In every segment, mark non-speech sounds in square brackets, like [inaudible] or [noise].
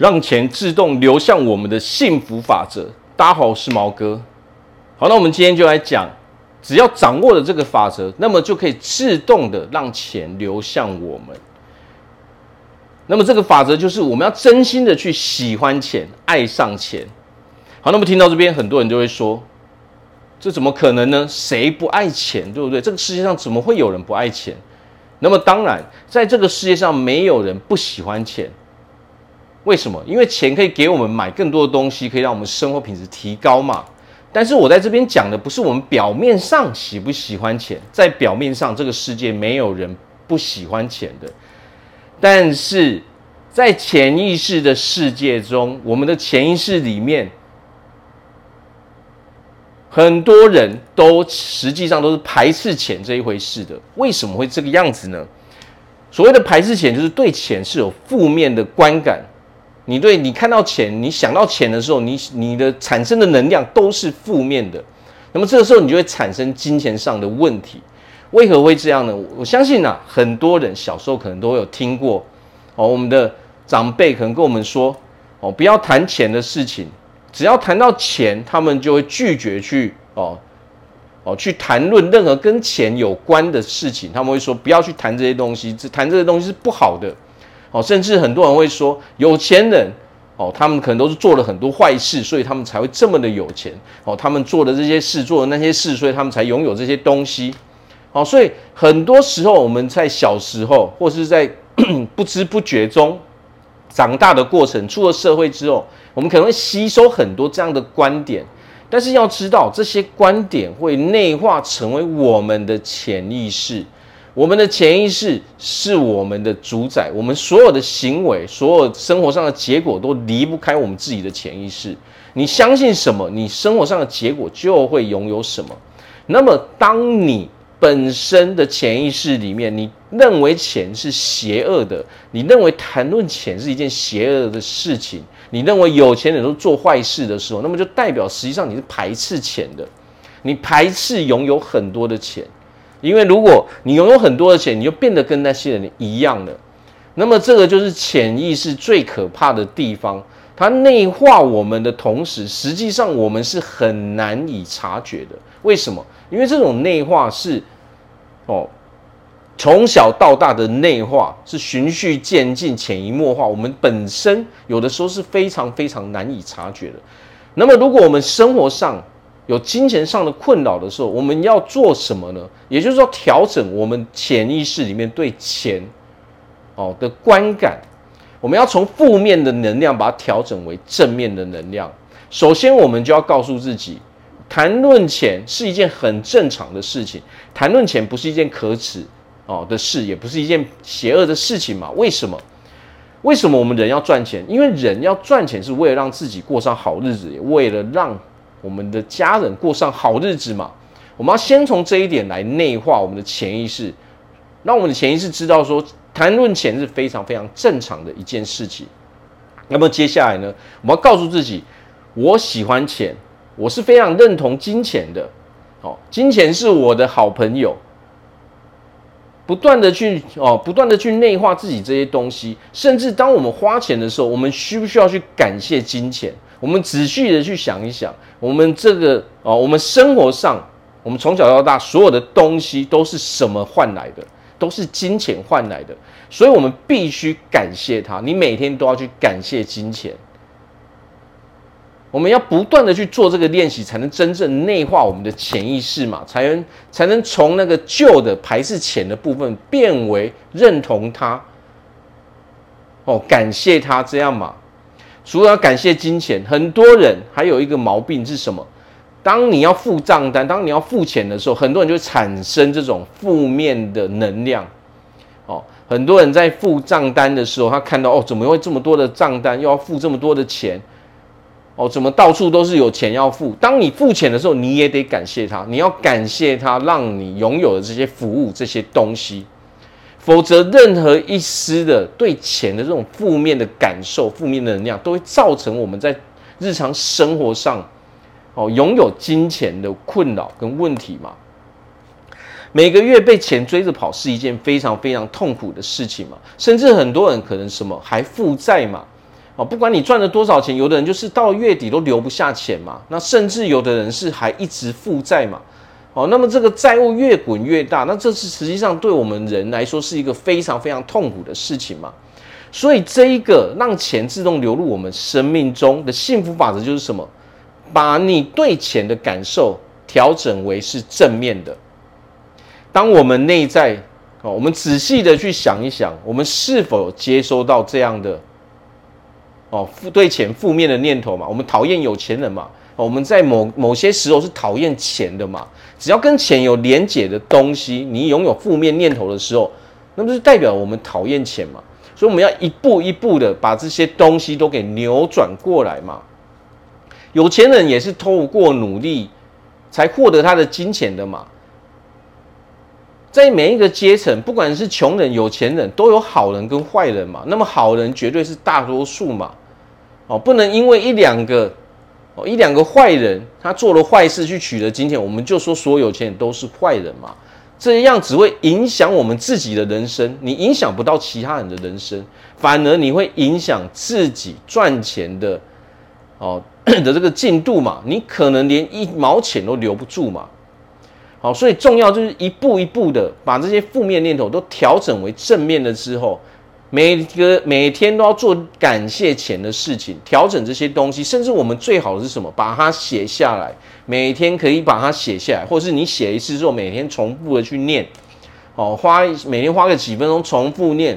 让钱自动流向我们的幸福法则。大家好，我是毛哥。好，那我们今天就来讲，只要掌握了这个法则，那么就可以自动的让钱流向我们。那么这个法则就是我们要真心的去喜欢钱，爱上钱。好，那么听到这边，很多人就会说，这怎么可能呢？谁不爱钱，对不对？这个世界上怎么会有人不爱钱？那么当然，在这个世界上没有人不喜欢钱。为什么？因为钱可以给我们买更多的东西，可以让我们生活品质提高嘛。但是我在这边讲的不是我们表面上喜不喜欢钱，在表面上这个世界没有人不喜欢钱的，但是在潜意识的世界中，我们的潜意识里面。很多人都实际上都是排斥钱这一回事的，为什么会这个样子呢？所谓的排斥钱，就是对钱是有负面的观感。你对你看到钱，你想到钱的时候，你你的产生的能量都是负面的。那么这个时候，你就会产生金钱上的问题。为何会这样呢？我相信啊，很多人小时候可能都有听过哦，我们的长辈可能跟我们说哦，不要谈钱的事情。只要谈到钱，他们就会拒绝去哦哦去谈论任何跟钱有关的事情。他们会说不要去谈这些东西，这谈这些东西是不好的。哦，甚至很多人会说，有钱人哦，他们可能都是做了很多坏事，所以他们才会这么的有钱。哦，他们做的这些事，做的那些事，所以他们才拥有这些东西。哦，所以很多时候我们在小时候或是在 [clears throat] 不知不觉中长大的过程，出了社会之后。我们可能会吸收很多这样的观点，但是要知道这些观点会内化成为我们的潜意识。我们的潜意识是我们的主宰，我们所有的行为、所有生活上的结果都离不开我们自己的潜意识。你相信什么，你生活上的结果就会拥有什么。那么，当你本身的潜意识里面，你认为钱是邪恶的，你认为谈论钱是一件邪恶的事情，你认为有钱人都做坏事的时候，那么就代表实际上你是排斥钱的，你排斥拥有很多的钱，因为如果你拥有很多的钱，你就变得跟那些人一样了。那么这个就是潜意识最可怕的地方，它内化我们的同时，实际上我们是很难以察觉的。为什么？因为这种内化是，哦，从小到大的内化是循序渐进、潜移默化。我们本身有的时候是非常非常难以察觉的。那么，如果我们生活上有金钱上的困扰的时候，我们要做什么呢？也就是说，调整我们潜意识里面对钱哦的观感。我们要从负面的能量把它调整为正面的能量。首先，我们就要告诉自己。谈论钱是一件很正常的事情，谈论钱不是一件可耻哦的事，也不是一件邪恶的事情嘛？为什么？为什么我们人要赚钱？因为人要赚钱是为了让自己过上好日子，也为了让我们的家人过上好日子嘛。我们要先从这一点来内化我们的潜意识，让我们的潜意识知道说，谈论钱是非常非常正常的一件事情。那么接下来呢，我们要告诉自己，我喜欢钱。我是非常认同金钱的，哦，金钱是我的好朋友，不断的去哦，不断的去内化自己这些东西，甚至当我们花钱的时候，我们需不需要去感谢金钱？我们仔细的去想一想，我们这个哦，我们生活上，我们从小到大所有的东西都是什么换来的？都是金钱换来的，所以我们必须感谢它。你每天都要去感谢金钱。我们要不断的去做这个练习，才能真正内化我们的潜意识嘛，才能才能从那个旧的排斥钱的部分变为认同它，哦，感谢它这样嘛。除了感谢金钱，很多人还有一个毛病是什么？当你要付账单，当你要付钱的时候，很多人就会产生这种负面的能量。哦，很多人在付账单的时候，他看到哦，怎么会这么多的账单，又要付这么多的钱？哦，怎么到处都是有钱要付？当你付钱的时候，你也得感谢他，你要感谢他，让你拥有的这些服务、这些东西。否则，任何一丝的对钱的这种负面的感受、负面的能量，都会造成我们在日常生活上哦拥有金钱的困扰跟问题嘛。每个月被钱追着跑是一件非常非常痛苦的事情嘛，甚至很多人可能什么还负债嘛。哦，不管你赚了多少钱，有的人就是到月底都留不下钱嘛，那甚至有的人是还一直负债嘛。哦，那么这个债务越滚越大，那这是实际上对我们人来说是一个非常非常痛苦的事情嘛。所以这一个让钱自动流入我们生命中的幸福法则就是什么？把你对钱的感受调整为是正面的。当我们内在哦，我们仔细的去想一想，我们是否接收到这样的哦负对钱负面的念头嘛？我们讨厌有钱人嘛？我们在某某些时候是讨厌钱的嘛？只要跟钱有连结的东西，你拥有负面念头的时候，那么是代表我们讨厌钱嘛？所以我们要一步一步的把这些东西都给扭转过来嘛。有钱人也是透过努力才获得他的金钱的嘛。在每一个阶层，不管是穷人、有钱人，都有好人跟坏人嘛。那么好人绝对是大多数嘛。哦，不能因为一两个。哦，一两个坏人，他做了坏事去取得金钱，我们就说所有钱都是坏人嘛？这样只会影响我们自己的人生，你影响不到其他人的人生，反而你会影响自己赚钱的哦 [clears throat] 的这个进度嘛？你可能连一毛钱都留不住嘛？好，所以重要就是一步一步的把这些负面念头都调整为正面的之后。每个每天都要做感谢钱的事情，调整这些东西，甚至我们最好的是什么？把它写下来，每天可以把它写下来，或者是你写一次之后，每天重复的去念，哦，花每天花个几分钟重复念，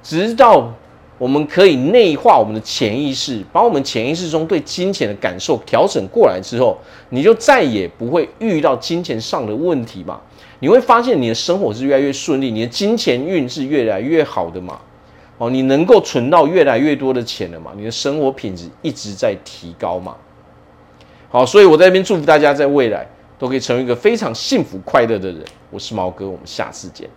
直到我们可以内化我们的潜意识，把我们潜意识中对金钱的感受调整过来之后，你就再也不会遇到金钱上的问题嘛。你会发现你的生活是越来越顺利，你的金钱运是越来越好的嘛。哦，你能够存到越来越多的钱了嘛？你的生活品质一直在提高嘛？好，所以我在这边祝福大家，在未来都可以成为一个非常幸福快乐的人。我是毛哥，我们下次见。